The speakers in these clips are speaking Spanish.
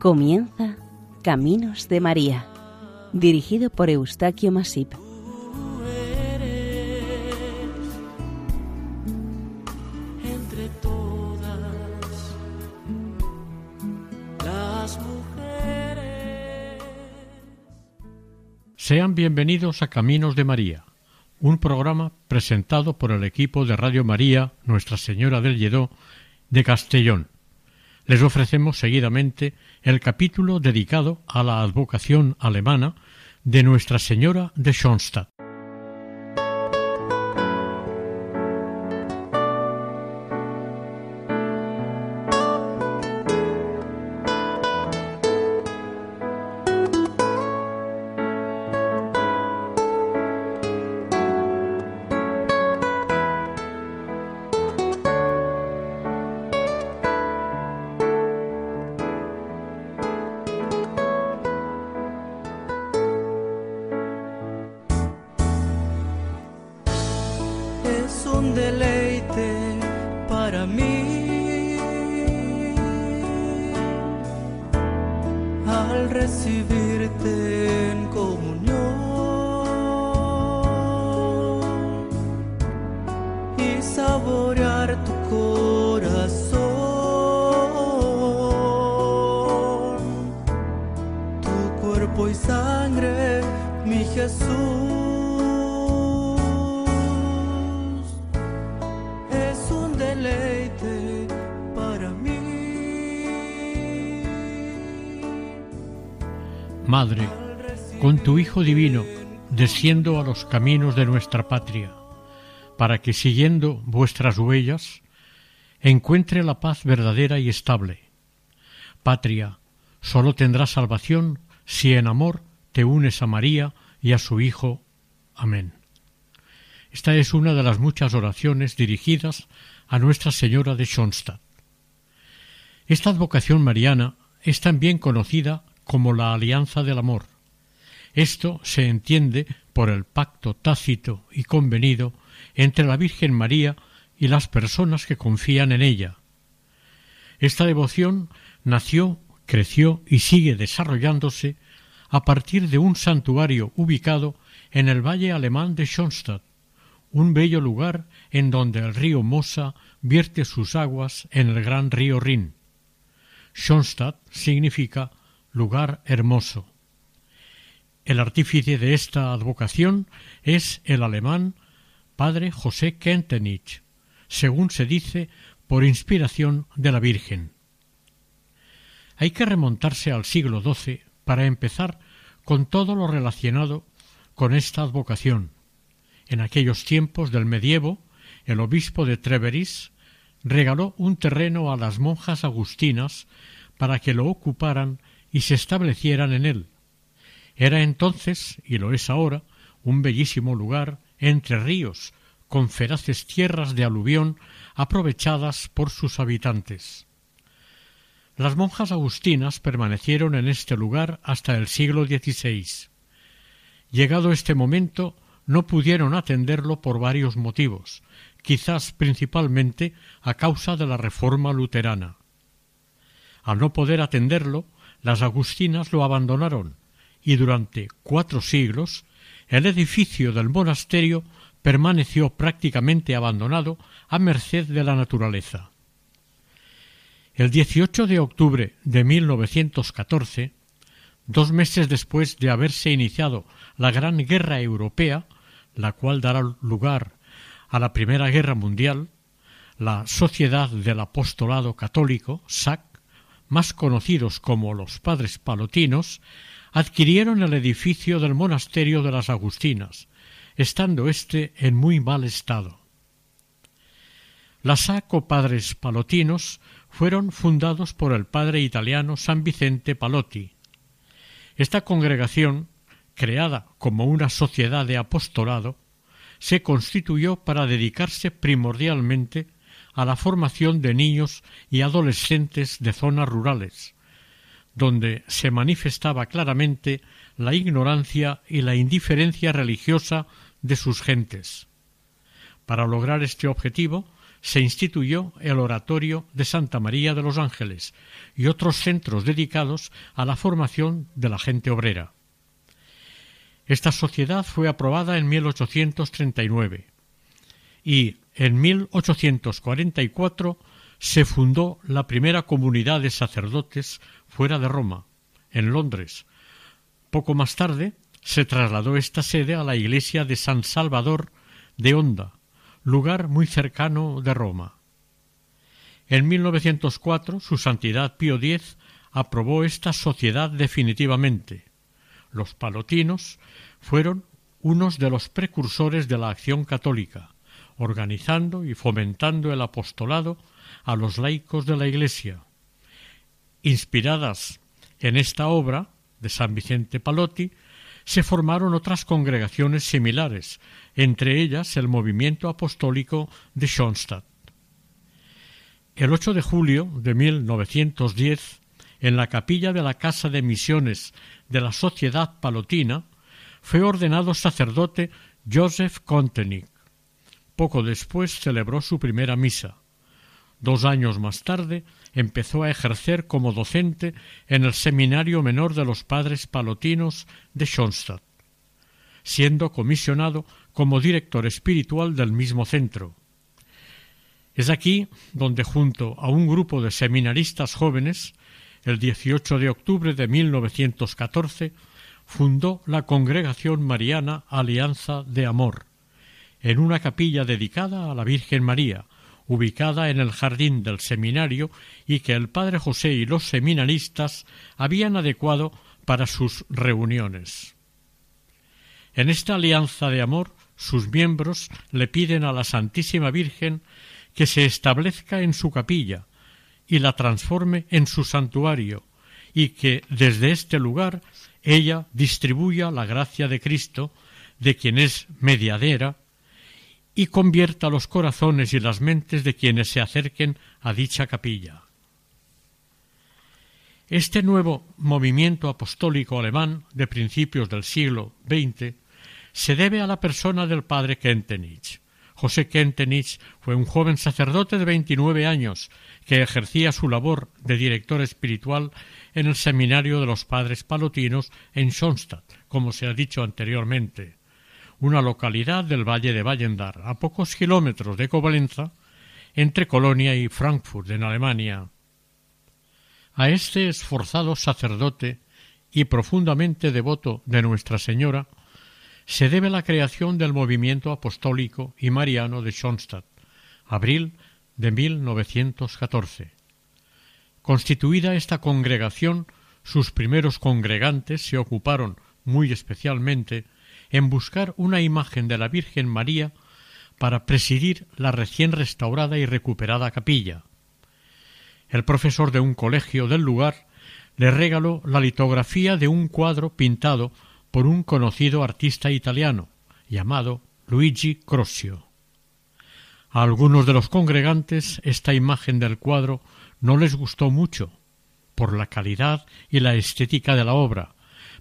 Comienza Caminos de María, dirigido por Eustaquio Masip. Tú eres entre todas las mujeres. Sean bienvenidos a Caminos de María, un programa presentado por el equipo de Radio María Nuestra Señora del Lledó de Castellón. Les ofrecemos seguidamente el capítulo dedicado a la advocación alemana de Nuestra Señora de Schoenstatt. Corazón, tu cuerpo y sangre, mi Jesús. Es un deleite para mí. Madre, con tu Hijo Divino, desciendo a los caminos de nuestra patria, para que siguiendo vuestras huellas, encuentre la paz verdadera y estable. Patria, sólo tendrá salvación si en amor te unes a María y a su Hijo. Amén. Esta es una de las muchas oraciones dirigidas a Nuestra Señora de Schoenstatt. Esta advocación mariana es también conocida como la alianza del amor. Esto se entiende por el pacto tácito y convenido entre la Virgen María y las personas que confían en ella. Esta devoción nació, creció y sigue desarrollándose a partir de un santuario ubicado en el valle alemán de Schoenstatt, un bello lugar en donde el río Mosa vierte sus aguas en el gran río Rin. Schoenstatt significa lugar hermoso. El artífice de esta advocación es el alemán padre José Kentenich, según se dice por inspiración de la Virgen. Hay que remontarse al siglo XII para empezar con todo lo relacionado con esta advocación. En aquellos tiempos del medievo, el obispo de Treveris regaló un terreno a las monjas agustinas para que lo ocuparan y se establecieran en él. Era entonces, y lo es ahora, un bellísimo lugar entre ríos, con feraces tierras de aluvión aprovechadas por sus habitantes. Las monjas agustinas permanecieron en este lugar hasta el siglo XVI. Llegado este momento, no pudieron atenderlo por varios motivos, quizás principalmente a causa de la reforma luterana. Al no poder atenderlo, las agustinas lo abandonaron y durante cuatro siglos el edificio del monasterio permaneció prácticamente abandonado a merced de la naturaleza. El 18 de octubre de 1914, dos meses después de haberse iniciado la Gran Guerra Europea, la cual dará lugar a la Primera Guerra Mundial, la Sociedad del Apostolado Católico, SAC, más conocidos como los Padres Palotinos, adquirieron el edificio del monasterio de las Agustinas, estando éste en muy mal estado. La SAC o Padres Palotinos fueron fundados por el padre italiano San Vicente Palotti. Esta congregación, creada como una sociedad de apostolado, se constituyó para dedicarse primordialmente a la formación de niños y adolescentes de zonas rurales, donde se manifestaba claramente la ignorancia y la indiferencia religiosa de sus gentes. Para lograr este objetivo se instituyó el Oratorio de Santa María de los Ángeles y otros centros dedicados a la formación de la gente obrera. Esta sociedad fue aprobada en 1839 y en 1844 se fundó la primera comunidad de sacerdotes fuera de Roma, en Londres. Poco más tarde se trasladó esta sede a la iglesia de San Salvador de Honda, lugar muy cercano de Roma. En 1904 su Santidad Pío X aprobó esta sociedad definitivamente. Los palotinos fueron unos de los precursores de la acción católica, organizando y fomentando el apostolado a los laicos de la Iglesia. Inspiradas en esta obra de San Vicente Palotti, se formaron otras congregaciones similares, entre ellas el movimiento apostólico de Schoenstatt. El 8 de julio de 1910, en la capilla de la Casa de Misiones de la Sociedad Palotina, fue ordenado sacerdote Joseph Kontenig. Poco después celebró su primera misa. Dos años más tarde empezó a ejercer como docente en el Seminario Menor de los Padres Palotinos de Schoenstatt, siendo comisionado como director espiritual del mismo centro. Es aquí donde, junto a un grupo de seminaristas jóvenes, el 18 de octubre de 1914, fundó la Congregación Mariana Alianza de Amor, en una capilla dedicada a la Virgen María, ubicada en el jardín del seminario y que el padre José y los seminaristas habían adecuado para sus reuniones. En esta alianza de amor, sus miembros le piden a la Santísima Virgen que se establezca en su capilla y la transforme en su santuario, y que desde este lugar ella distribuya la gracia de Cristo, de quien es mediadera, y convierta los corazones y las mentes de quienes se acerquen a dicha capilla. Este nuevo movimiento apostólico alemán de principios del siglo XX se debe a la persona del padre Kentenich. José Kentenich fue un joven sacerdote de veintinueve años que ejercía su labor de director espiritual en el seminario de los padres palotinos en Schoenstatt, como se ha dicho anteriormente una localidad del valle de Wallendar, a pocos kilómetros de Covalenza, entre Colonia y Frankfurt, en Alemania. A este esforzado sacerdote y profundamente devoto de Nuestra Señora se debe la creación del movimiento apostólico y mariano de Schoenstatt, abril de 1914. Constituida esta congregación, sus primeros congregantes se ocuparon muy especialmente en buscar una imagen de la Virgen María para presidir la recién restaurada y recuperada capilla. El profesor de un colegio del lugar le regaló la litografía de un cuadro pintado por un conocido artista italiano llamado Luigi Crosio. A algunos de los congregantes esta imagen del cuadro no les gustó mucho por la calidad y la estética de la obra,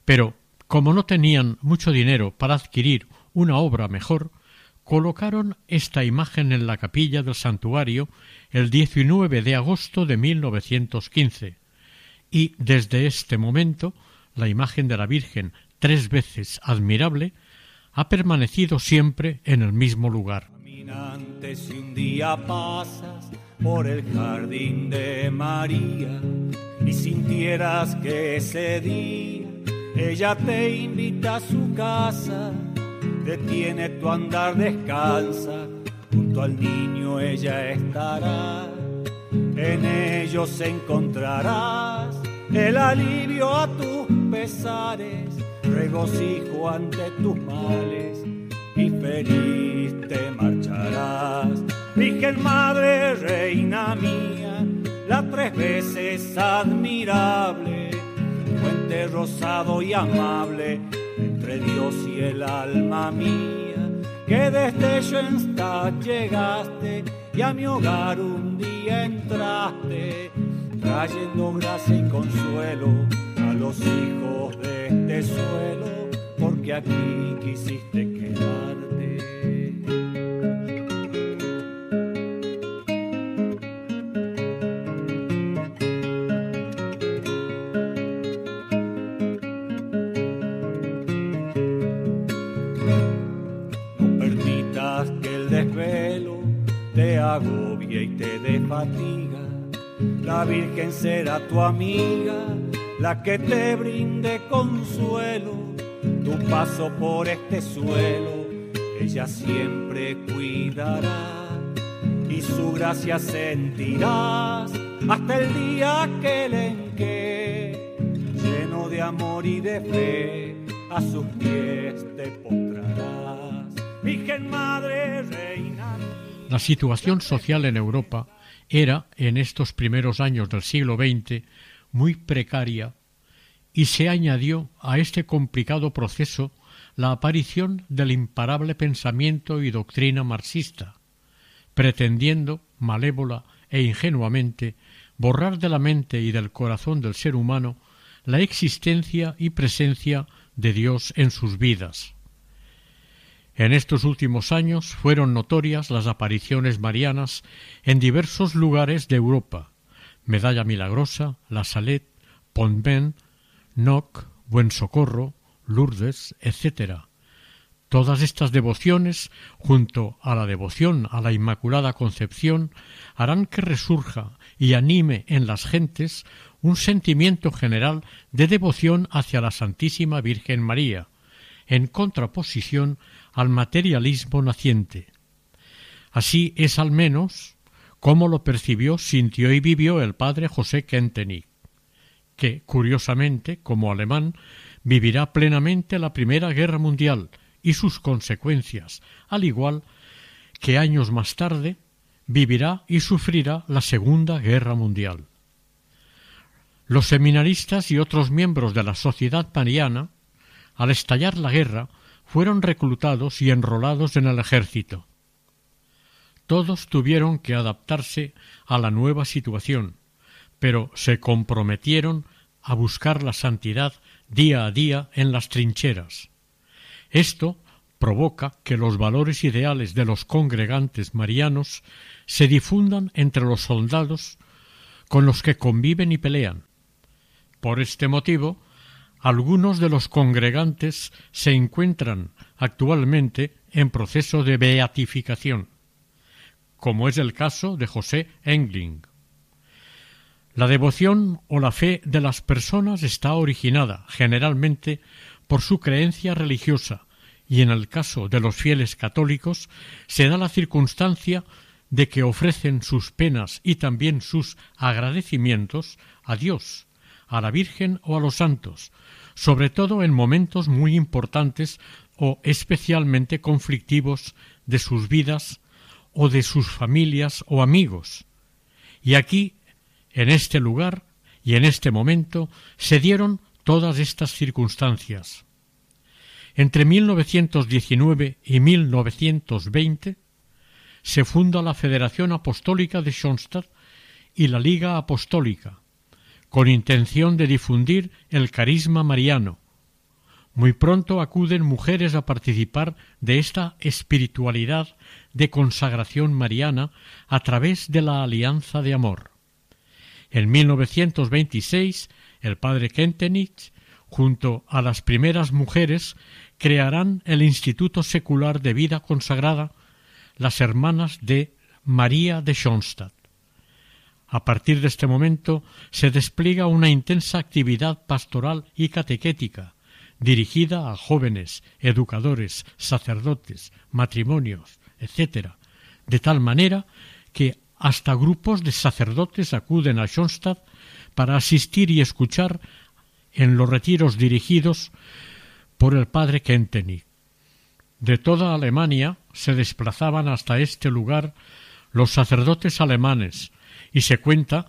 pero como no tenían mucho dinero para adquirir una obra mejor, colocaron esta imagen en la capilla del santuario el 19 de agosto de 1915 y desde este momento la imagen de la Virgen, tres veces admirable, ha permanecido siempre en el mismo lugar. si un día pasas por el jardín de María y sintieras que ese día ella te invita a su casa, detiene tu andar, descansa, junto al niño ella estará. En ellos encontrarás el alivio a tus pesares, regocijo ante tus males y feliz te marcharás. Virgen Madre, Reina mía, la tres veces admirable puente rosado y amable entre Dios y el alma mía, que desde Schoenstatt llegaste y a mi hogar un día entraste, trayendo gracia y consuelo a los hijos de este suelo, porque aquí quisiste quedarte. Agobie y te dé fatiga. La Virgen será tu amiga, la que te brinde consuelo. Tu paso por este suelo, ella siempre cuidará. Y su gracia sentirás hasta el día que le enque, lleno de amor y de fe, a sus pies te postrarás. Virgen Madre. La situación social en Europa era, en estos primeros años del siglo XX, muy precaria y se añadió a este complicado proceso la aparición del imparable pensamiento y doctrina marxista, pretendiendo, malévola e ingenuamente, borrar de la mente y del corazón del ser humano la existencia y presencia de Dios en sus vidas. En estos últimos años fueron notorias las apariciones marianas en diversos lugares de Europa, Medalla Milagrosa, La Salette, Pontben, Noc, Buen Socorro, Lourdes, etc. Todas estas devociones, junto a la devoción a la Inmaculada Concepción, harán que resurja y anime en las gentes un sentimiento general de devoción hacia la Santísima Virgen María, en contraposición al materialismo naciente. Así es al menos como lo percibió, sintió y vivió el padre José Kentenich, que, curiosamente, como alemán, vivirá plenamente la Primera Guerra Mundial y sus consecuencias, al igual que años más tarde vivirá y sufrirá la Segunda Guerra Mundial. Los seminaristas y otros miembros de la Sociedad Mariana, al estallar la guerra, fueron reclutados y enrolados en el ejército. Todos tuvieron que adaptarse a la nueva situación, pero se comprometieron a buscar la santidad día a día en las trincheras. Esto provoca que los valores ideales de los congregantes marianos se difundan entre los soldados con los que conviven y pelean. Por este motivo, algunos de los congregantes se encuentran actualmente en proceso de beatificación, como es el caso de José Engling. La devoción o la fe de las personas está originada generalmente por su creencia religiosa y en el caso de los fieles católicos se da la circunstancia de que ofrecen sus penas y también sus agradecimientos a Dios, a la Virgen o a los santos, sobre todo en momentos muy importantes o especialmente conflictivos de sus vidas o de sus familias o amigos. Y aquí, en este lugar y en este momento, se dieron todas estas circunstancias. Entre 1919 y 1920 se funda la Federación Apostólica de Schoenstatt y la Liga Apostólica, con intención de difundir el carisma mariano. Muy pronto acuden mujeres a participar de esta espiritualidad de consagración mariana a través de la alianza de amor. En 1926, el padre Kentenich, junto a las primeras mujeres, crearán el Instituto Secular de Vida Consagrada, las Hermanas de María de Schoenstatt. A partir de este momento se despliega una intensa actividad pastoral y catequética, dirigida a jóvenes, educadores, sacerdotes, matrimonios, etc., de tal manera que hasta grupos de sacerdotes acuden a Schoenstatt para asistir y escuchar en los retiros dirigidos por el padre Kentenich. De toda Alemania se desplazaban hasta este lugar los sacerdotes alemanes, y se cuenta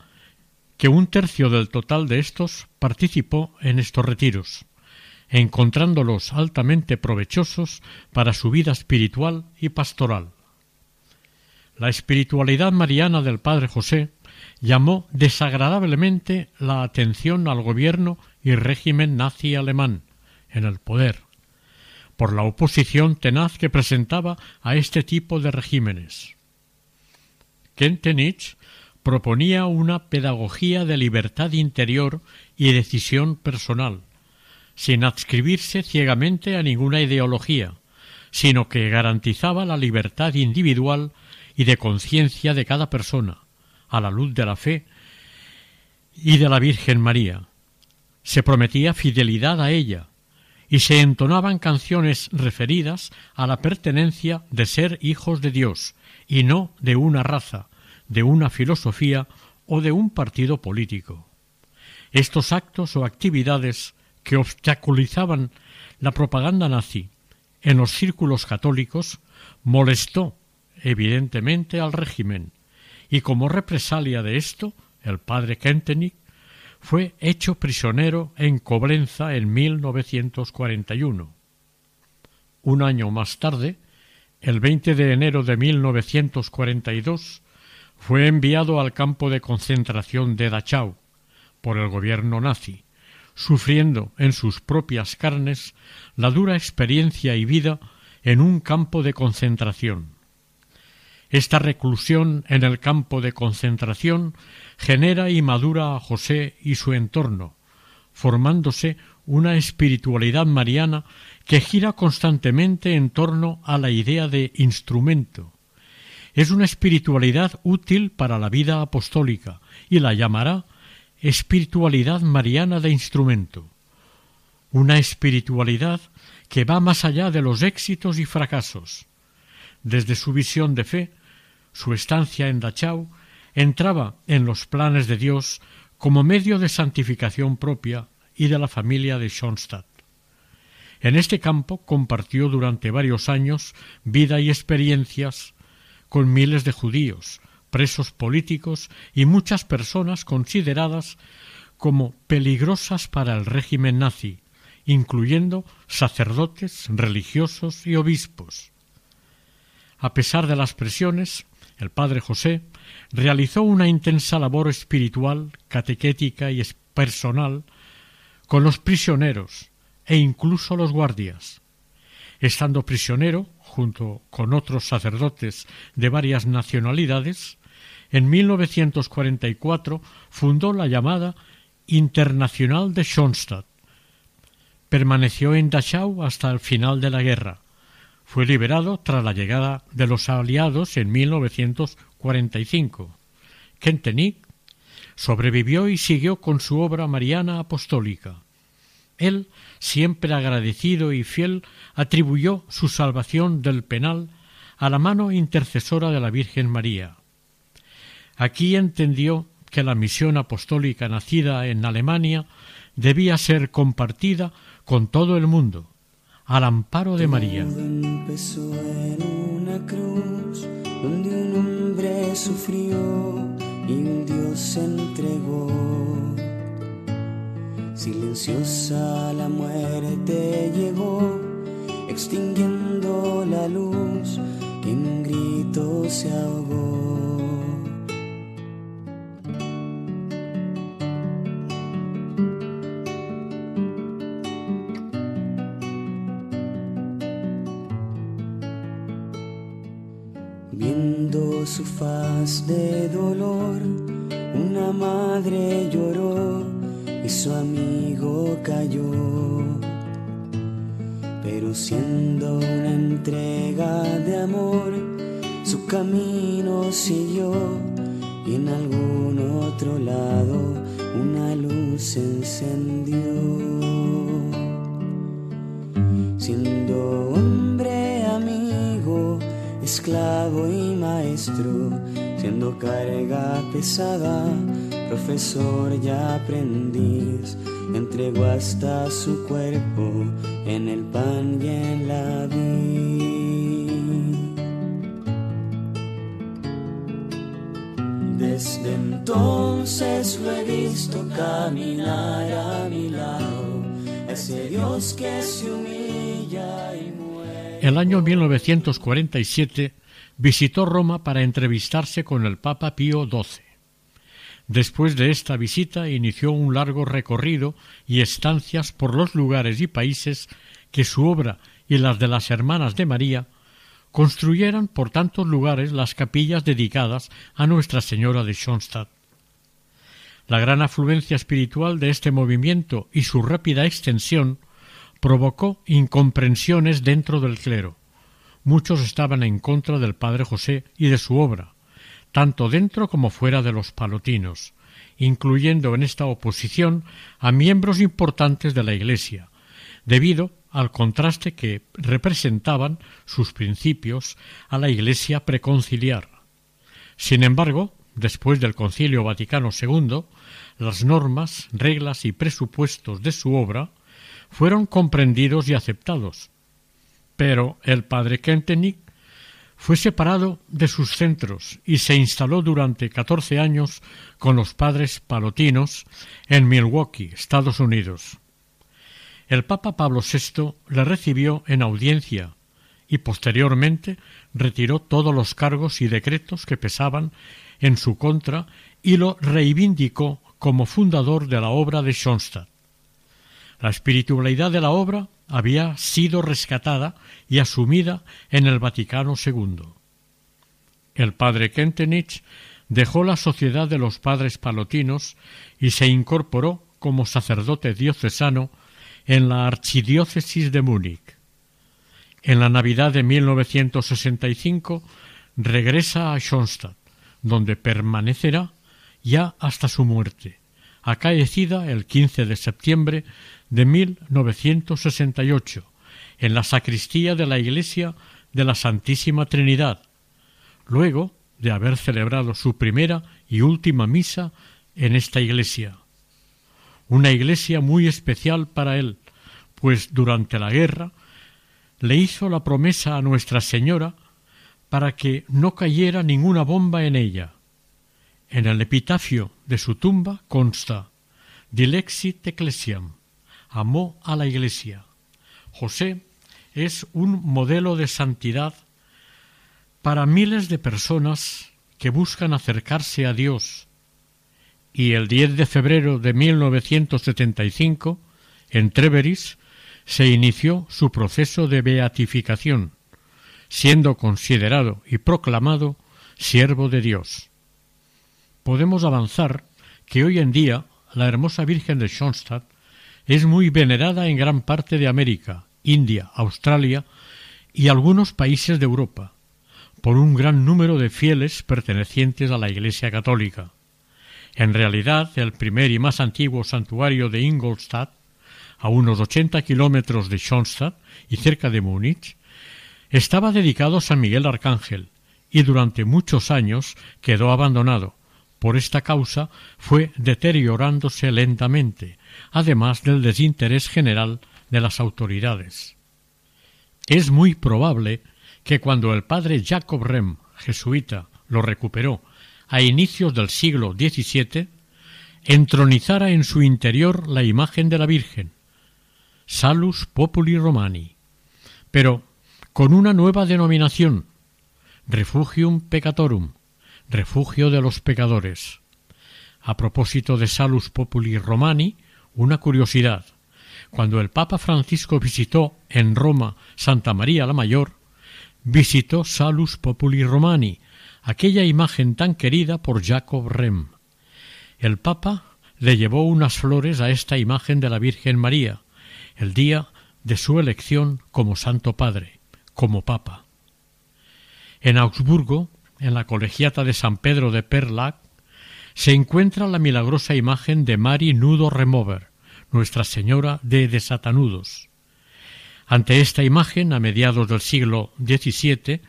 que un tercio del total de estos participó en estos retiros, encontrándolos altamente provechosos para su vida espiritual y pastoral. La espiritualidad mariana del Padre José llamó desagradablemente la atención al gobierno y régimen nazi alemán en el poder, por la oposición tenaz que presentaba a este tipo de regímenes. Kentenich proponía una pedagogía de libertad interior y decisión personal, sin adscribirse ciegamente a ninguna ideología, sino que garantizaba la libertad individual y de conciencia de cada persona, a la luz de la fe y de la Virgen María. Se prometía fidelidad a ella, y se entonaban canciones referidas a la pertenencia de ser hijos de Dios, y no de una raza, de una filosofía o de un partido político. Estos actos o actividades que obstaculizaban la propaganda nazi en los círculos católicos molestó evidentemente al régimen y como represalia de esto el padre Kentenich fue hecho prisionero en Coblenza en 1941. Un año más tarde, el 20 de enero de 1942, fue enviado al campo de concentración de Dachau por el gobierno nazi, sufriendo en sus propias carnes la dura experiencia y vida en un campo de concentración. Esta reclusión en el campo de concentración genera y madura a José y su entorno, formándose una espiritualidad mariana que gira constantemente en torno a la idea de instrumento. Es una espiritualidad útil para la vida apostólica y la llamará espiritualidad mariana de instrumento. Una espiritualidad que va más allá de los éxitos y fracasos. Desde su visión de fe, su estancia en Dachau entraba en los planes de Dios como medio de santificación propia y de la familia de Schoenstatt. En este campo compartió durante varios años vida y experiencias con miles de judíos, presos políticos y muchas personas consideradas como peligrosas para el régimen nazi, incluyendo sacerdotes, religiosos y obispos. A pesar de las presiones, el padre José, realizó una intensa labor espiritual, catequética y personal con los prisioneros e incluso los guardias. Estando prisionero, junto con otros sacerdotes de varias nacionalidades, en 1944 fundó la llamada Internacional de Schoenstatt. Permaneció en Dachau hasta el final de la guerra, fue liberado tras la llegada de los aliados en 1945. Kentenich sobrevivió y siguió con su obra mariana apostólica. Él, siempre agradecido y fiel, atribuyó su salvación del penal a la mano intercesora de la Virgen María. Aquí entendió que la misión apostólica nacida en Alemania debía ser compartida con todo el mundo, al amparo de María. Silenciosa la muerte llegó, extinguiendo la luz y en un grito se ahogó. su faz de dolor, una madre lloró su amigo cayó. Pero siendo una entrega de amor, su camino siguió y en algún otro lado una luz se encendió. Siendo hombre amigo, esclavo y maestro, siendo carga pesada, profesor y aprendiz, entregó hasta su cuerpo en el pan y en la vid. Desde entonces lo he visto caminar a mi lado, ese Dios que se humilla y el año 1947 visitó Roma para entrevistarse con el Papa Pío XII. Después de esta visita inició un largo recorrido y estancias por los lugares y países que su obra y las de las Hermanas de María construyeran por tantos lugares las capillas dedicadas a Nuestra Señora de Schoenstatt. La gran afluencia espiritual de este movimiento y su rápida extensión provocó incomprensiones dentro del clero. muchos estaban en contra del padre José y de su obra, tanto dentro como fuera de los palotinos, incluyendo en esta oposición a miembros importantes de la Iglesia, debido al contraste que representaban sus principios a la Iglesia preconciliar. Sin embargo, después del Concilio Vaticano II, las normas, reglas y presupuestos de su obra fueron comprendidos y aceptados. Pero el padre Kentenich fue separado de sus centros y se instaló durante catorce años con los padres palotinos en Milwaukee, Estados Unidos. El Papa Pablo VI le recibió en audiencia y posteriormente retiró todos los cargos y decretos que pesaban en su contra y lo reivindicó como fundador de la obra de Schoenstatt. La espiritualidad de la obra había sido rescatada y asumida en el Vaticano II. El padre Kentenich dejó la sociedad de los padres palotinos y se incorporó como sacerdote diocesano en la archidiócesis de Múnich. En la Navidad de 1965 regresa a Schoenstatt, donde permanecerá ya hasta su muerte, acaecida el 15 de septiembre de 1968 en la sacristía de la iglesia de la Santísima Trinidad, luego de haber celebrado su primera y última misa en esta iglesia. Una iglesia muy especial para él, pues durante la guerra le hizo la promesa a Nuestra Señora para que no cayera ninguna bomba en ella. En el epitafio de su tumba consta Dilexit Ecclesiam, amó a la Iglesia. José es un modelo de santidad para miles de personas que buscan acercarse a Dios. Y el 10 de febrero de 1975, en Treveris, se inició su proceso de beatificación, siendo considerado y proclamado siervo de Dios. Podemos avanzar que hoy en día la hermosa Virgen de Schoenstatt es muy venerada en gran parte de América, India, Australia y algunos países de Europa, por un gran número de fieles pertenecientes a la Iglesia católica. En realidad, el primer y más antiguo santuario de Ingolstadt, a unos ochenta kilómetros de Schoenstatt y cerca de Múnich, estaba dedicado a San Miguel Arcángel y durante muchos años quedó abandonado. Por esta causa fue deteriorándose lentamente, además del desinterés general de las autoridades. Es muy probable que cuando el padre Jacob Rem, jesuita, lo recuperó a inicios del siglo XVII, entronizara en su interior la imagen de la Virgen, Salus Populi Romani, pero con una nueva denominación, Refugium Peccatorum, refugio de los pecadores. A propósito de Salus Populi Romani, una curiosidad. Cuando el Papa Francisco visitó en Roma Santa María la Mayor, visitó Salus Populi Romani, aquella imagen tan querida por Jacob Rem. El Papa le llevó unas flores a esta imagen de la Virgen María, el día de su elección como Santo Padre, como Papa. En Augsburgo, en la colegiata de San Pedro de Perlac, se encuentra la milagrosa imagen de Mari Nudo Remover, Nuestra Señora de Desatanudos. Ante esta imagen, a mediados del siglo XVII,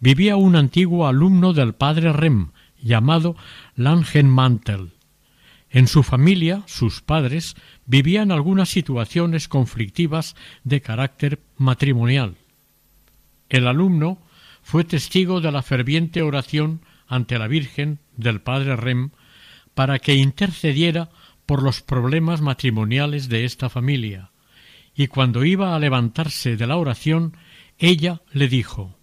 vivía un antiguo alumno del padre Rem, llamado Langenmantel. En su familia, sus padres vivían algunas situaciones conflictivas de carácter matrimonial. El alumno fue testigo de la ferviente oración ante la Virgen del padre Rem para que intercediera por los problemas matrimoniales de esta familia, y cuando iba a levantarse de la oración, ella le dijo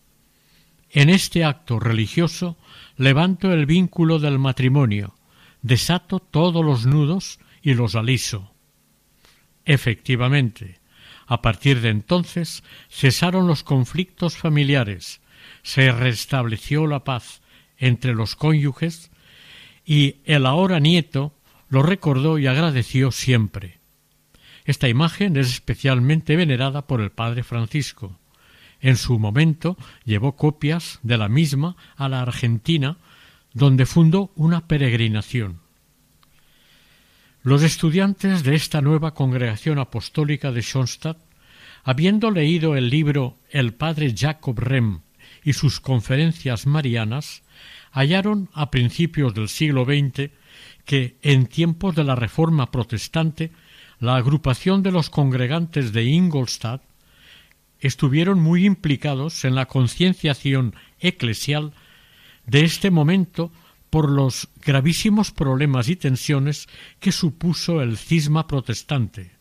En este acto religioso levanto el vínculo del matrimonio, desato todos los nudos y los aliso. Efectivamente, a partir de entonces cesaron los conflictos familiares, se restableció la paz entre los cónyuges y el ahora nieto lo recordó y agradeció siempre. Esta imagen es especialmente venerada por el padre Francisco. En su momento llevó copias de la misma a la Argentina, donde fundó una peregrinación. Los estudiantes de esta nueva congregación apostólica de Schoenstatt, habiendo leído el libro El padre Jacob Rem y sus conferencias marianas, hallaron a principios del siglo XX que, en tiempos de la Reforma protestante, la agrupación de los congregantes de Ingolstadt estuvieron muy implicados en la concienciación eclesial de este momento por los gravísimos problemas y tensiones que supuso el cisma protestante.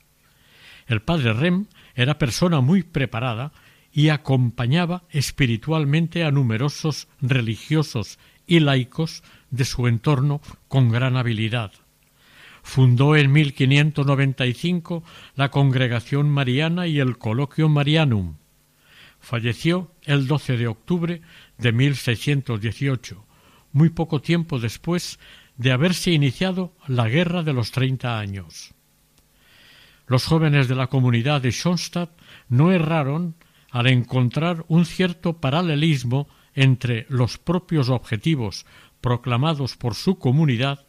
El padre Rem era persona muy preparada y acompañaba espiritualmente a numerosos religiosos y laicos de su entorno con gran habilidad. Fundó en 1595 la Congregación Mariana y el Coloquio Marianum. Falleció el 12 de octubre de 1618, muy poco tiempo después de haberse iniciado la Guerra de los Treinta Años. Los jóvenes de la comunidad de Schoenstatt no erraron al encontrar un cierto paralelismo entre los propios objetivos proclamados por su comunidad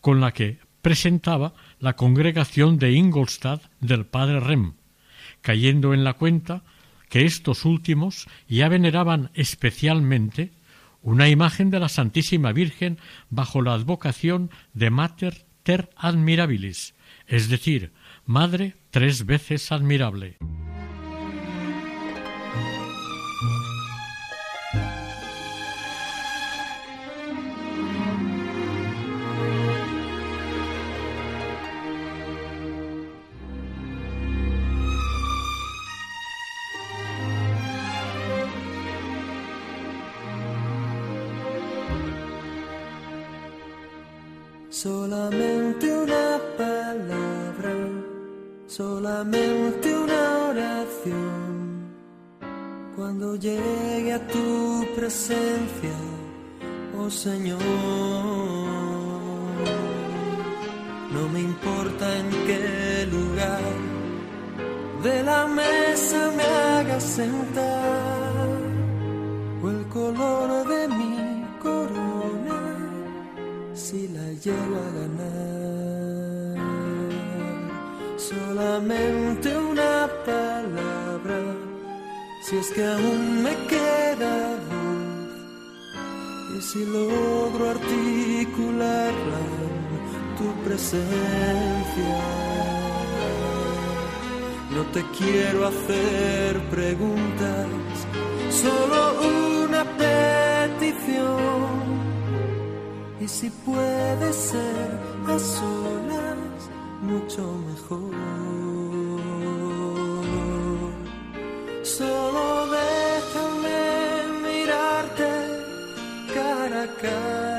con la que presentaba la congregación de Ingolstadt del padre Rem, cayendo en la cuenta que estos últimos ya veneraban especialmente una imagen de la Santísima Virgen bajo la advocación de Mater Ter Admirabilis, es decir, Madre tres veces admirable. Solamente una palabra, solamente una oración. Cuando llegue a tu presencia, oh Señor, no me importa en qué lugar de la mesa me hagas sentar o el color llego a ganar. Solamente una palabra, si es que aún me queda voz, y si logro articularla en tu presencia. No te quiero hacer preguntas, solo una petición y si puede ser a solas, mucho mejor. Solo déjame mirarte cara a cara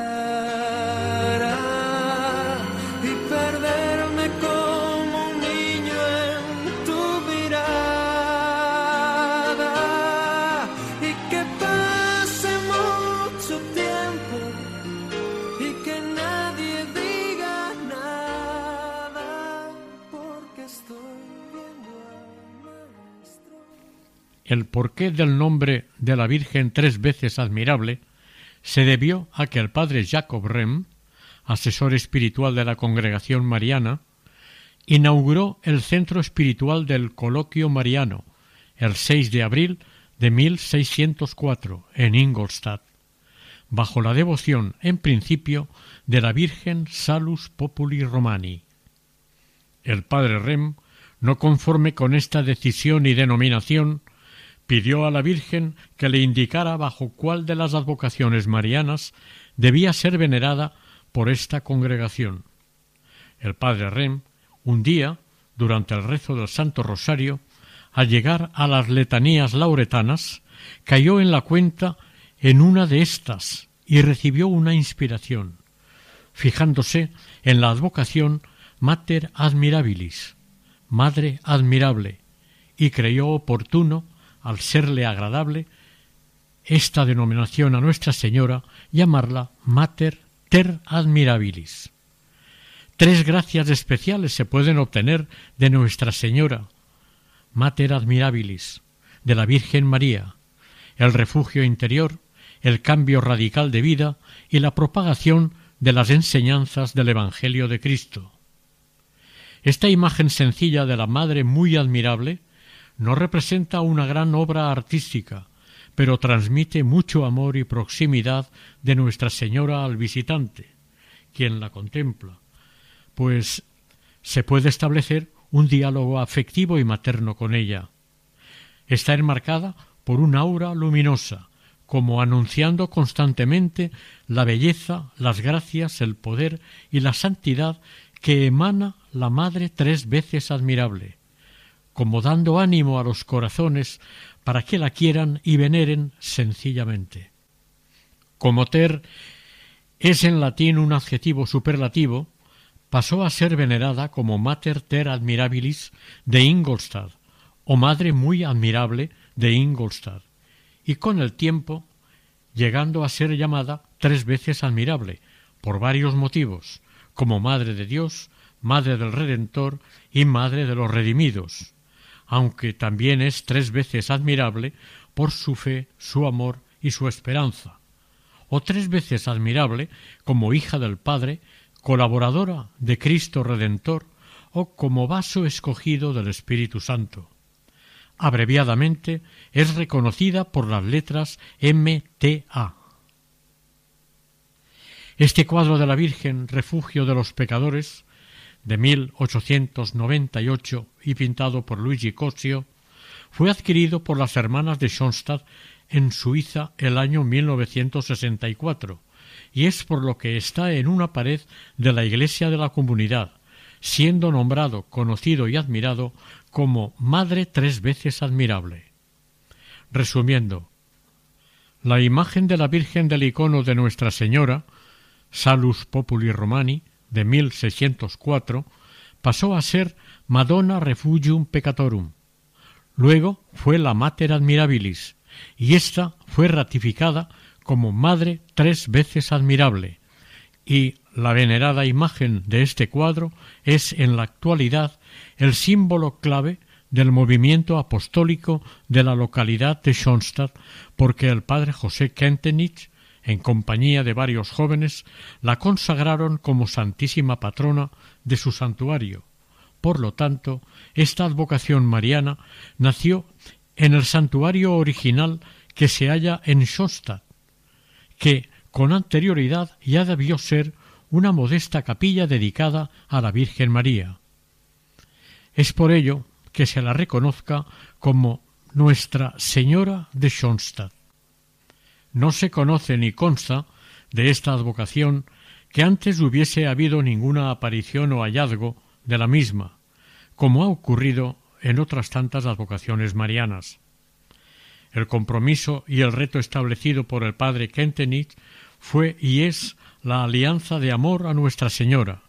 El porqué del nombre de la Virgen tres veces admirable se debió a que el padre Jacob Rem, asesor espiritual de la congregación mariana, inauguró el centro espiritual del Coloquio Mariano el 6 de abril de 1604 en Ingolstadt, bajo la devoción, en principio, de la Virgen Salus Populi Romani. El padre Rem, no conforme con esta decisión y denominación, pidió a la Virgen que le indicara bajo cuál de las advocaciones marianas debía ser venerada por esta congregación. El padre Rem, un día, durante el rezo del Santo Rosario, al llegar a las letanías lauretanas, cayó en la cuenta en una de estas y recibió una inspiración, fijándose en la advocación Mater Admirabilis, Madre Admirable, y creyó oportuno, al serle agradable, esta denominación a Nuestra Señora, llamarla Mater Ter Admirabilis. Tres gracias especiales se pueden obtener de Nuestra Señora, Mater Admirabilis, de la Virgen María, el refugio interior, el cambio radical de vida y la propagación de las enseñanzas del Evangelio de Cristo. Esta imagen sencilla de la Madre muy admirable no representa una gran obra artística, pero transmite mucho amor y proximidad de Nuestra Señora al visitante, quien la contempla, pues se puede establecer un diálogo afectivo y materno con ella. Está enmarcada por un aura luminosa, como anunciando constantemente la belleza, las gracias, el poder y la santidad que emana la Madre tres veces admirable, como dando ánimo a los corazones para que la quieran y veneren sencillamente. Como ter es en latín un adjetivo superlativo, pasó a ser venerada como Mater Ter Admirabilis de Ingolstadt, o Madre muy admirable de Ingolstadt, y con el tiempo llegando a ser llamada tres veces admirable, por varios motivos, como Madre de Dios, Madre del Redentor y Madre de los redimidos, aunque también es tres veces admirable por su fe, su amor y su esperanza, o tres veces admirable como hija del Padre, colaboradora de Cristo Redentor, o como vaso escogido del Espíritu Santo. Abreviadamente es reconocida por las letras MTA. Este cuadro de la Virgen, refugio de los pecadores, de 1898 y pintado por Luigi Cosio, fue adquirido por las hermanas de Schoenstatt en Suiza el año 1964 y es por lo que está en una pared de la iglesia de la comunidad, siendo nombrado, conocido y admirado como Madre tres veces admirable. Resumiendo, la imagen de la Virgen del icono de Nuestra Señora, Salus Populi Romani, de 1604, pasó a ser Madonna Refugium Peccatorum. Luego fue la Mater Admirabilis, y ésta fue ratificada como Madre tres veces admirable, y la venerada imagen de este cuadro es en la actualidad el símbolo clave del movimiento apostólico de la localidad de Schoenstatt, porque el padre José Kentenich, en compañía de varios jóvenes, la consagraron como santísima patrona de su santuario. Por lo tanto, esta advocación mariana nació en el santuario original que se halla en Schoenstatt, que con anterioridad ya debió ser una modesta capilla dedicada a la Virgen María. Es por ello que se la reconozca como Nuestra Señora de Schoenstatt. No se conoce ni consta de esta advocación que antes hubiese habido ninguna aparición o hallazgo de la misma, como ha ocurrido en otras tantas advocaciones marianas. El compromiso y el reto establecido por el padre Kentenich fue y es la alianza de amor a Nuestra Señora.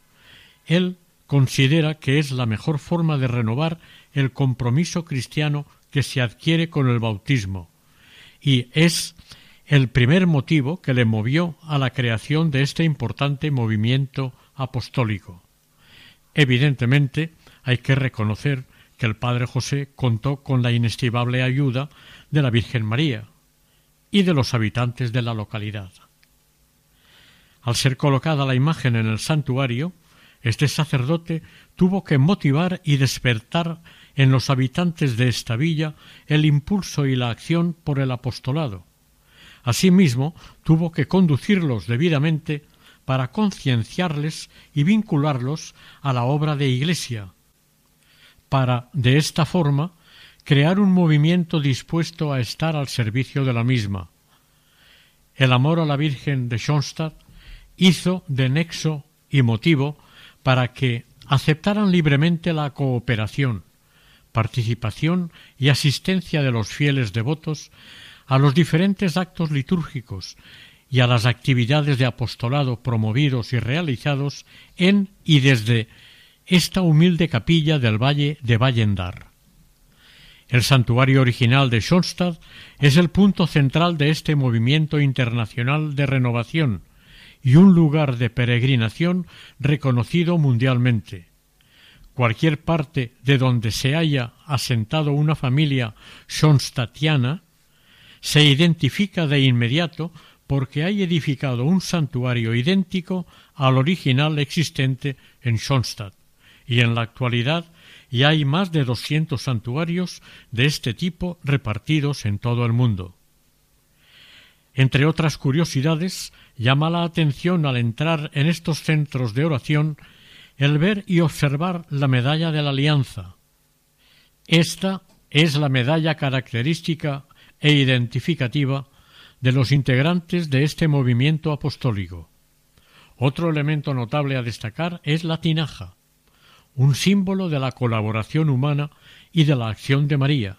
Él considera que es la mejor forma de renovar el compromiso cristiano que se adquiere con el bautismo, y es el primer motivo que le movió a la creación de este importante movimiento apostólico. Evidentemente, hay que reconocer que el Padre José contó con la inestimable ayuda de la Virgen María y de los habitantes de la localidad. Al ser colocada la imagen en el santuario, este sacerdote tuvo que motivar y despertar en los habitantes de esta villa el impulso y la acción por el apostolado. Asimismo, tuvo que conducirlos debidamente para concienciarles y vincularlos a la obra de Iglesia, para, de esta forma, crear un movimiento dispuesto a estar al servicio de la misma. El amor a la Virgen de Schoenstatt hizo de nexo y motivo para que aceptaran libremente la cooperación, participación y asistencia de los fieles devotos a los diferentes actos litúrgicos y a las actividades de apostolado promovidos y realizados en y desde esta humilde capilla del valle de Vallendar. El santuario original de Schoenstatt es el punto central de este movimiento internacional de renovación, y un lugar de peregrinación reconocido mundialmente. cualquier parte de donde se haya asentado una familia sonstatiana, se identifica de inmediato porque hay edificado un santuario idéntico al original existente en Schoenstatt, y en la actualidad ya hay más de doscientos santuarios de este tipo repartidos en todo el mundo. Entre otras curiosidades, llama la atención al entrar en estos centros de oración el ver y observar la medalla de la alianza. Esta es la medalla característica e identificativa de los integrantes de este movimiento apostólico. Otro elemento notable a destacar es la tinaja, un símbolo de la colaboración humana y de la acción de María.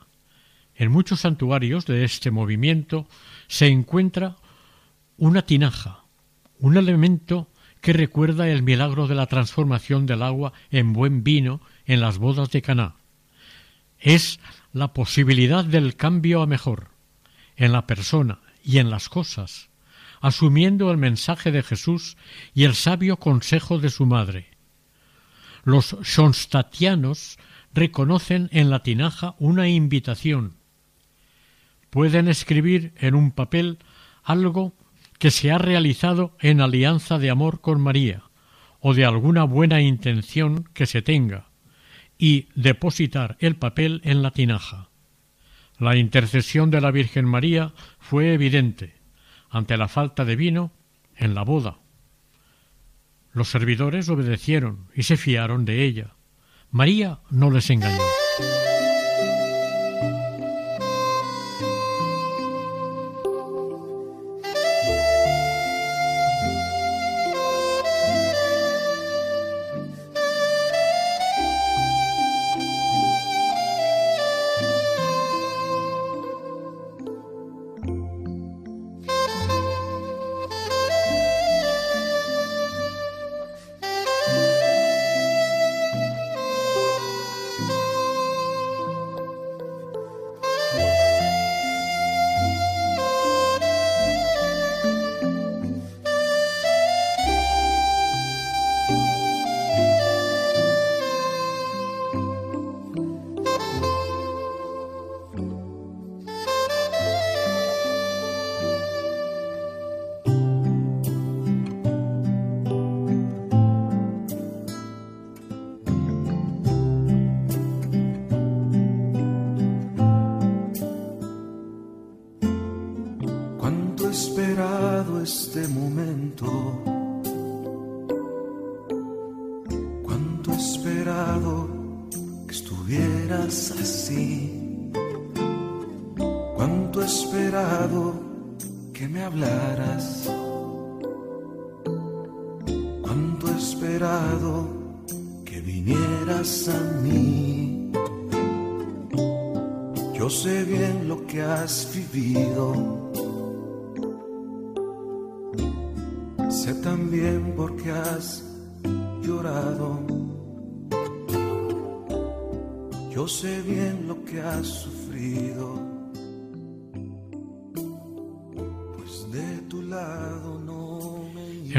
En muchos santuarios de este movimiento se encuentra una tinaja, un elemento que recuerda el milagro de la transformación del agua en buen vino en las bodas de Caná. Es la posibilidad del cambio a mejor, en la persona y en las cosas, asumiendo el mensaje de Jesús y el sabio consejo de su madre. Los sonstatianos reconocen en la tinaja una invitación. Pueden escribir en un papel algo que se ha realizado en alianza de amor con María o de alguna buena intención que se tenga y depositar el papel en la tinaja. La intercesión de la Virgen María fue evidente ante la falta de vino en la boda. Los servidores obedecieron y se fiaron de ella. María no les engañó.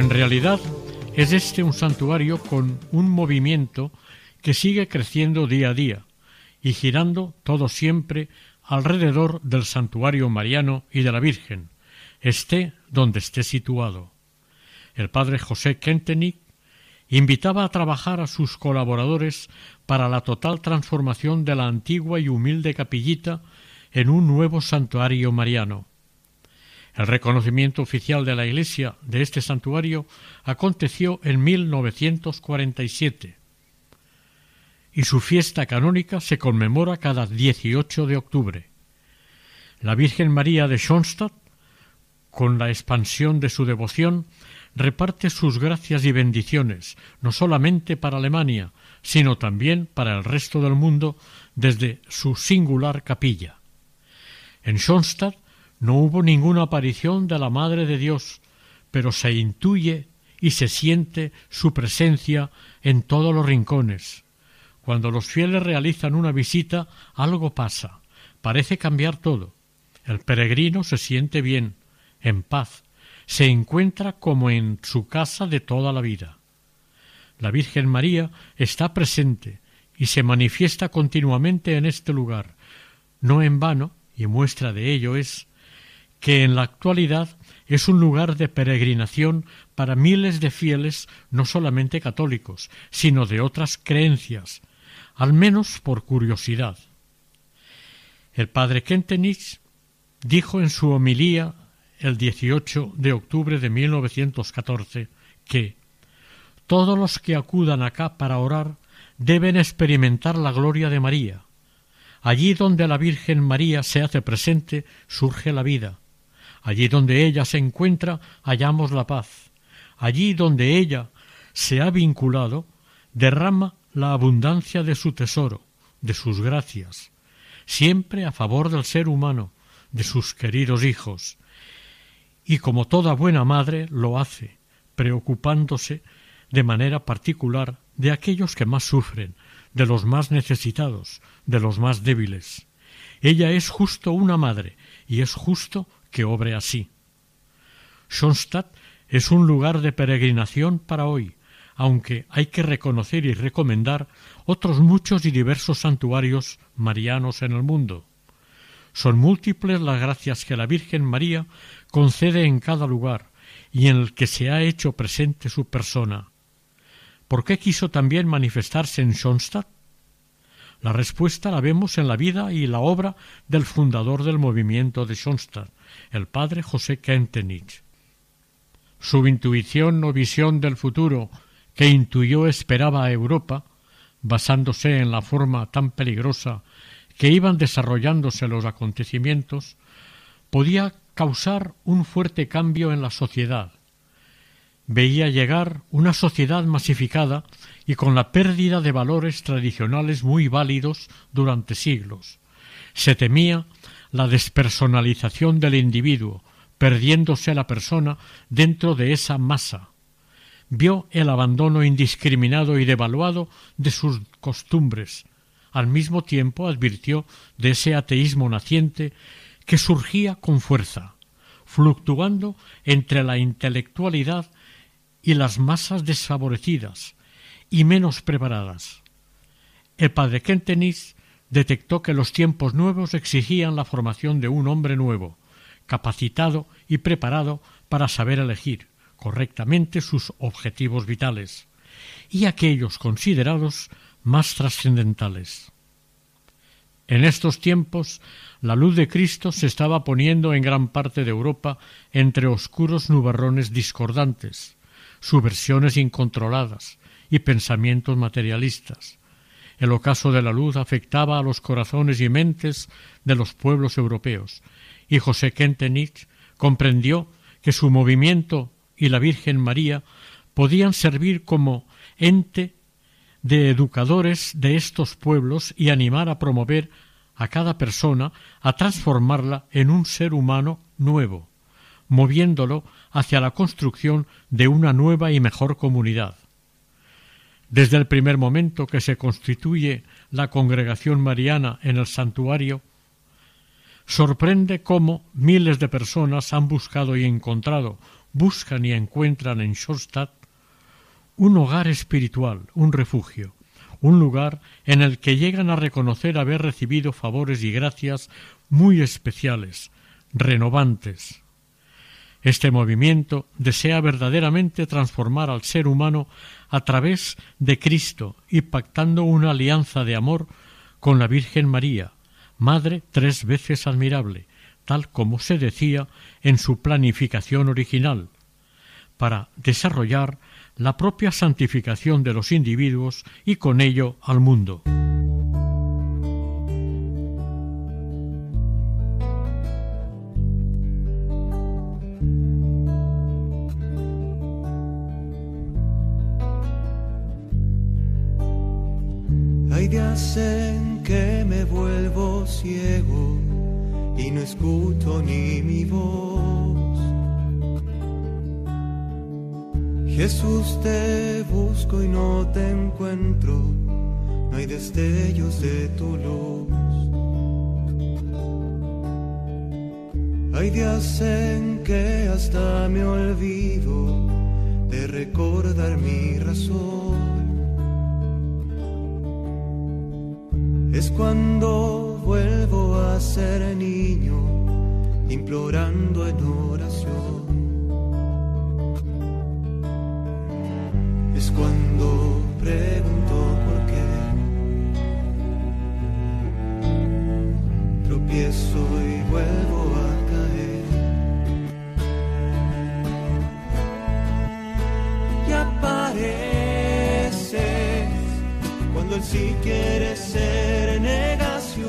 En realidad es este un santuario con un movimiento que sigue creciendo día a día y girando todo siempre alrededor del santuario mariano y de la Virgen, esté donde esté situado. El padre José Kentenich invitaba a trabajar a sus colaboradores para la total transformación de la antigua y humilde capillita en un nuevo santuario mariano. El reconocimiento oficial de la Iglesia de este santuario aconteció en 1947 y su fiesta canónica se conmemora cada 18 de octubre. La Virgen María de Schoenstatt, con la expansión de su devoción, reparte sus gracias y bendiciones no solamente para Alemania, sino también para el resto del mundo desde su singular capilla. En Schoenstatt no hubo ninguna aparición de la Madre de Dios, pero se intuye y se siente su presencia en todos los rincones. Cuando los fieles realizan una visita, algo pasa, parece cambiar todo. El peregrino se siente bien, en paz, se encuentra como en su casa de toda la vida. La Virgen María está presente y se manifiesta continuamente en este lugar. No en vano, y muestra de ello es que en la actualidad es un lugar de peregrinación para miles de fieles no solamente católicos, sino de otras creencias, al menos por curiosidad. El padre Kentenich dijo en su homilía el 18 de octubre de 1914 que todos los que acudan acá para orar deben experimentar la gloria de María. Allí donde la Virgen María se hace presente surge la vida. Allí donde ella se encuentra hallamos la paz. Allí donde ella se ha vinculado derrama la abundancia de su tesoro, de sus gracias, siempre a favor del ser humano, de sus queridos hijos, y como toda buena madre lo hace, preocupándose de manera particular de aquellos que más sufren, de los más necesitados, de los más débiles. Ella es justo una madre, y es justo que obre así. Schoenstatt es un lugar de peregrinación para hoy, aunque hay que reconocer y recomendar otros muchos y diversos santuarios marianos en el mundo. Son múltiples las gracias que la Virgen María concede en cada lugar y en el que se ha hecho presente su persona. ¿Por qué quiso también manifestarse en Schoenstatt? La respuesta la vemos en la vida y la obra del fundador del movimiento de Schoenstatt, el padre José Kentenich. Su intuición o visión del futuro que intuyó esperaba a Europa, basándose en la forma tan peligrosa que iban desarrollándose los acontecimientos, podía causar un fuerte cambio en la sociedad. Veía llegar una sociedad masificada y con la pérdida de valores tradicionales muy válidos durante siglos. Se temía la despersonalización del individuo, perdiéndose la persona dentro de esa masa. Vio el abandono indiscriminado y devaluado de sus costumbres, al mismo tiempo advirtió de ese ateísmo naciente que surgía con fuerza, fluctuando entre la intelectualidad y las masas desfavorecidas y menos preparadas. El padre detectó que los tiempos nuevos exigían la formación de un hombre nuevo, capacitado y preparado para saber elegir correctamente sus objetivos vitales y aquellos considerados más trascendentales. En estos tiempos la luz de Cristo se estaba poniendo en gran parte de Europa entre oscuros nubarrones discordantes, subversiones incontroladas y pensamientos materialistas. El ocaso de la luz afectaba a los corazones y mentes de los pueblos europeos, y José Kentenich comprendió que su movimiento y la Virgen María podían servir como ente de educadores de estos pueblos y animar a promover a cada persona a transformarla en un ser humano nuevo, moviéndolo hacia la construcción de una nueva y mejor comunidad. Desde el primer momento que se constituye la congregación mariana en el santuario, sorprende cómo miles de personas han buscado y encontrado, buscan y encuentran en Schoenstatt un hogar espiritual, un refugio, un lugar en el que llegan a reconocer haber recibido favores y gracias muy especiales, renovantes. Este movimiento desea verdaderamente transformar al ser humano a través de Cristo y pactando una alianza de amor con la Virgen María, Madre tres veces admirable, tal como se decía en su planificación original, para desarrollar la propia santificación de los individuos y con ello al mundo. Hay días en que me vuelvo ciego y no escucho ni mi voz Jesús te busco y no te encuentro, no hay destellos de tu luz. Hay días en que hasta me olvido de recordar mi razón. Cuando vuelvo a ser niño, implorando en oración. Cuando el sí quiere ser negación.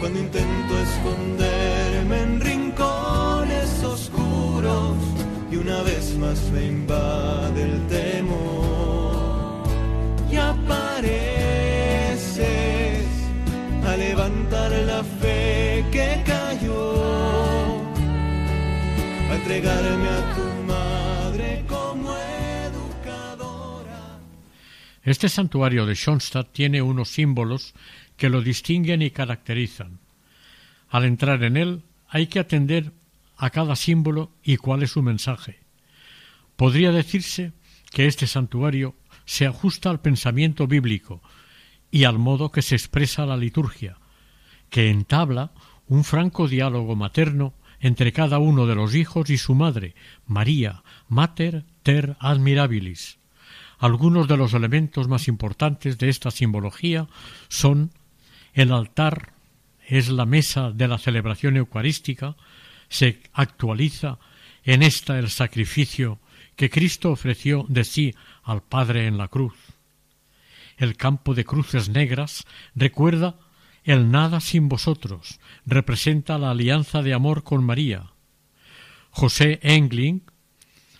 Cuando intento esconderme en rincones oscuros y una vez más me invade el temor. Y apareces a levantar la fe que cayó, a entregarme a tu Este santuario de Schoenstatt tiene unos símbolos que lo distinguen y caracterizan. Al entrar en él hay que atender a cada símbolo y cuál es su mensaje. Podría decirse que este santuario se ajusta al pensamiento bíblico y al modo que se expresa la liturgia, que entabla un franco diálogo materno entre cada uno de los hijos y su madre, María, Mater Ter Admirabilis. Algunos de los elementos más importantes de esta simbología son el altar es la mesa de la celebración eucarística, se actualiza en esta el sacrificio que Cristo ofreció de sí al Padre en la cruz. El campo de cruces negras recuerda el nada sin vosotros, representa la alianza de amor con María. José Engling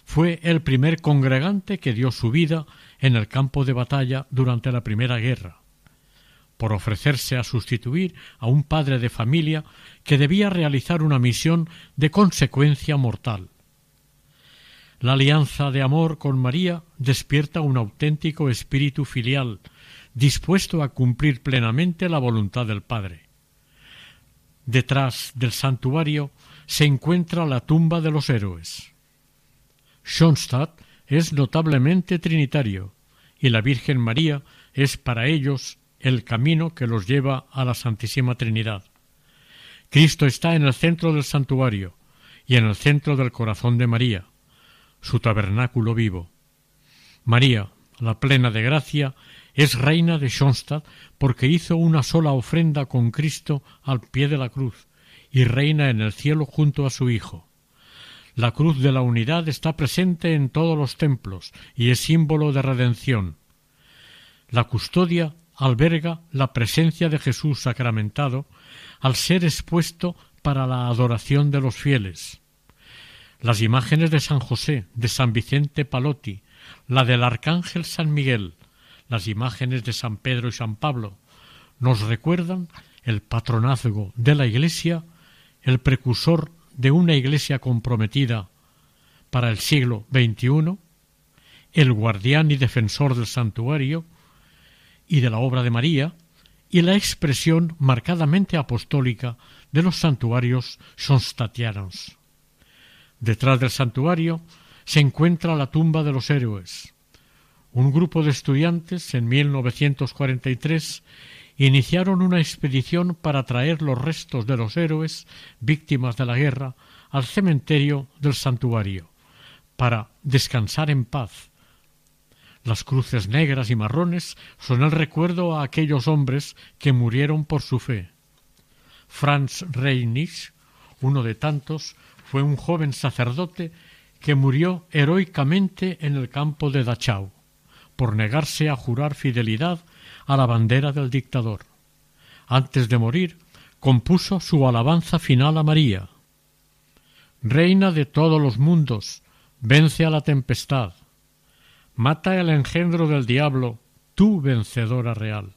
fue el primer congregante que dio su vida en el campo de batalla durante la Primera Guerra, por ofrecerse a sustituir a un padre de familia que debía realizar una misión de consecuencia mortal. La alianza de amor con María despierta un auténtico espíritu filial, dispuesto a cumplir plenamente la voluntad del Padre. Detrás del santuario se encuentra la tumba de los héroes. Schoenstatt es notablemente trinitario y la Virgen María es para ellos el camino que los lleva a la Santísima Trinidad. Cristo está en el centro del santuario y en el centro del corazón de María, su tabernáculo vivo. María, la plena de gracia, es reina de Schoenstatt porque hizo una sola ofrenda con Cristo al pie de la cruz y reina en el cielo junto a su Hijo. La cruz de la unidad está presente en todos los templos y es símbolo de redención. La custodia alberga la presencia de Jesús sacramentado al ser expuesto para la adoración de los fieles. Las imágenes de San José, de San Vicente Palotti, la del Arcángel San Miguel, las imágenes de San Pedro y San Pablo, nos recuerdan el patronazgo de la Iglesia, el precursor de una Iglesia comprometida para el siglo XXI, el guardián y defensor del santuario y de la obra de María, y la expresión marcadamente apostólica de los santuarios sonstatianos. Detrás del santuario se encuentra la tumba de los héroes. Un grupo de estudiantes en 1943 iniciaron una expedición para traer los restos de los héroes víctimas de la guerra al cementerio del santuario, para descansar en paz. Las cruces negras y marrones son el recuerdo a aquellos hombres que murieron por su fe. Franz Reinisch, uno de tantos, fue un joven sacerdote que murió heroicamente en el campo de Dachau, por negarse a jurar fidelidad a la bandera del dictador. Antes de morir, compuso su alabanza final a María. Reina de todos los mundos, vence a la tempestad. Mata el engendro del diablo, tú vencedora real.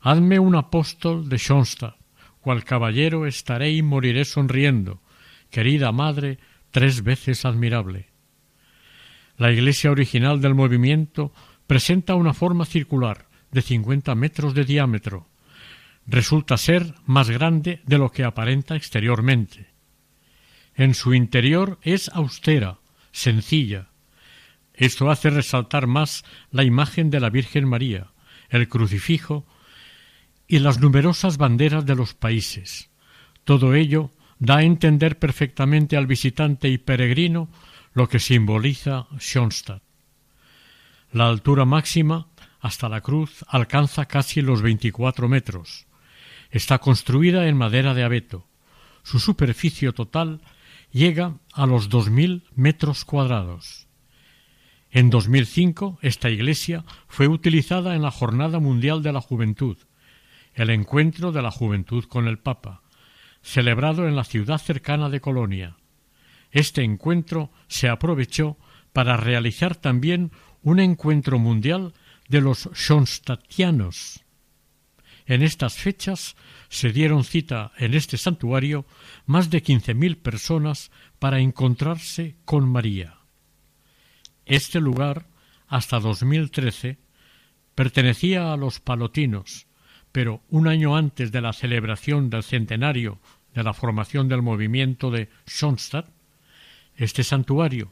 Hazme un apóstol de Schoenstatt, cual caballero estaré y moriré sonriendo, querida madre, tres veces admirable. La iglesia original del movimiento presenta una forma circular de cincuenta metros de diámetro. Resulta ser más grande de lo que aparenta exteriormente. En su interior es austera, sencilla. Esto hace resaltar más la imagen de la Virgen María, el crucifijo y las numerosas banderas de los países. Todo ello da a entender perfectamente al visitante y peregrino lo que simboliza Schoenstatt. La altura máxima hasta la cruz alcanza casi los 24 metros. Está construida en madera de abeto. Su superficie total llega a los 2.000 metros cuadrados. En 2005 esta iglesia fue utilizada en la Jornada Mundial de la Juventud, el encuentro de la juventud con el Papa, celebrado en la ciudad cercana de Colonia. Este encuentro se aprovechó para realizar también un encuentro mundial de los Schoenstattianos. En estas fechas se dieron cita en este santuario más de quince mil personas para encontrarse con María. Este lugar, hasta 2013, pertenecía a los palotinos, pero un año antes de la celebración del centenario de la formación del movimiento de Schoenstatt, este santuario,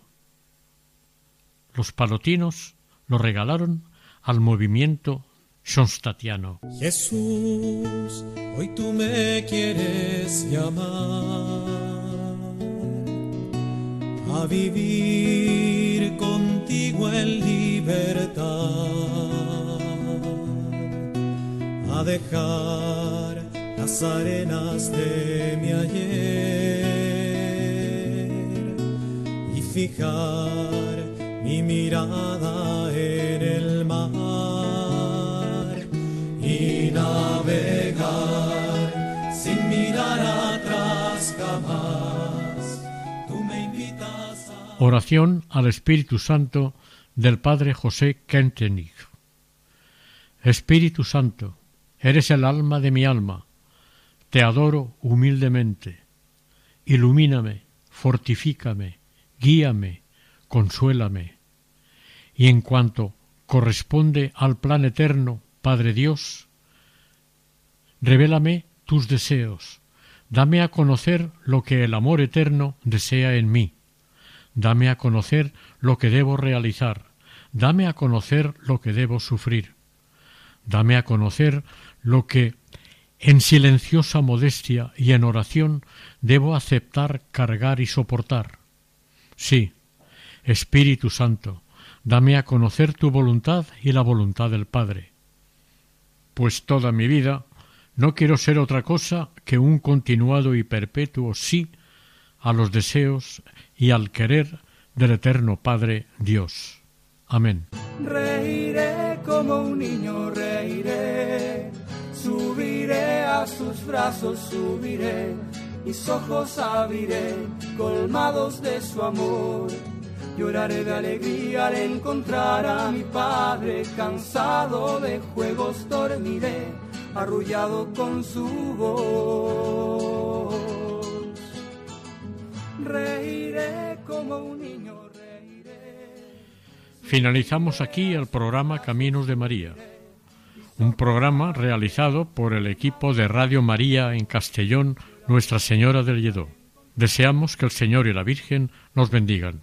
los palotinos lo regalaron al movimiento Schoenstattiano. Jesús, hoy tú me quieres llamar a vivir contigo en libertad, a dejar las arenas de mi ayer y fijar mi mirada sin mirar. Tú me invitas a... Oración al Espíritu Santo del Padre José Kentenich. Espíritu Santo, eres el alma de mi alma, te adoro humildemente. Ilumíname, fortifícame, guíame, consuélame. Y en cuanto corresponde al plan eterno, Padre Dios, revélame tus deseos, dame a conocer lo que el amor eterno desea en mí, dame a conocer lo que debo realizar, dame a conocer lo que debo sufrir, dame a conocer lo que en silenciosa modestia y en oración debo aceptar, cargar y soportar. Sí, Espíritu Santo, dame a conocer tu voluntad y la voluntad del Padre. Pues toda mi vida no quiero ser otra cosa que un continuado y perpetuo sí a los deseos y al querer del eterno Padre Dios. Amén. Reiré como un niño, reiré, subiré a sus brazos, subiré, mis ojos abriré, colmados de su amor. Lloraré de alegría al encontrar a mi padre, cansado de juegos dormiré, arrullado con su voz. Reiré como un niño, reiré. Finalizamos aquí el programa Caminos de María, un programa realizado por el equipo de Radio María en Castellón, Nuestra Señora del Lledó. Deseamos que el Señor y la Virgen nos bendigan.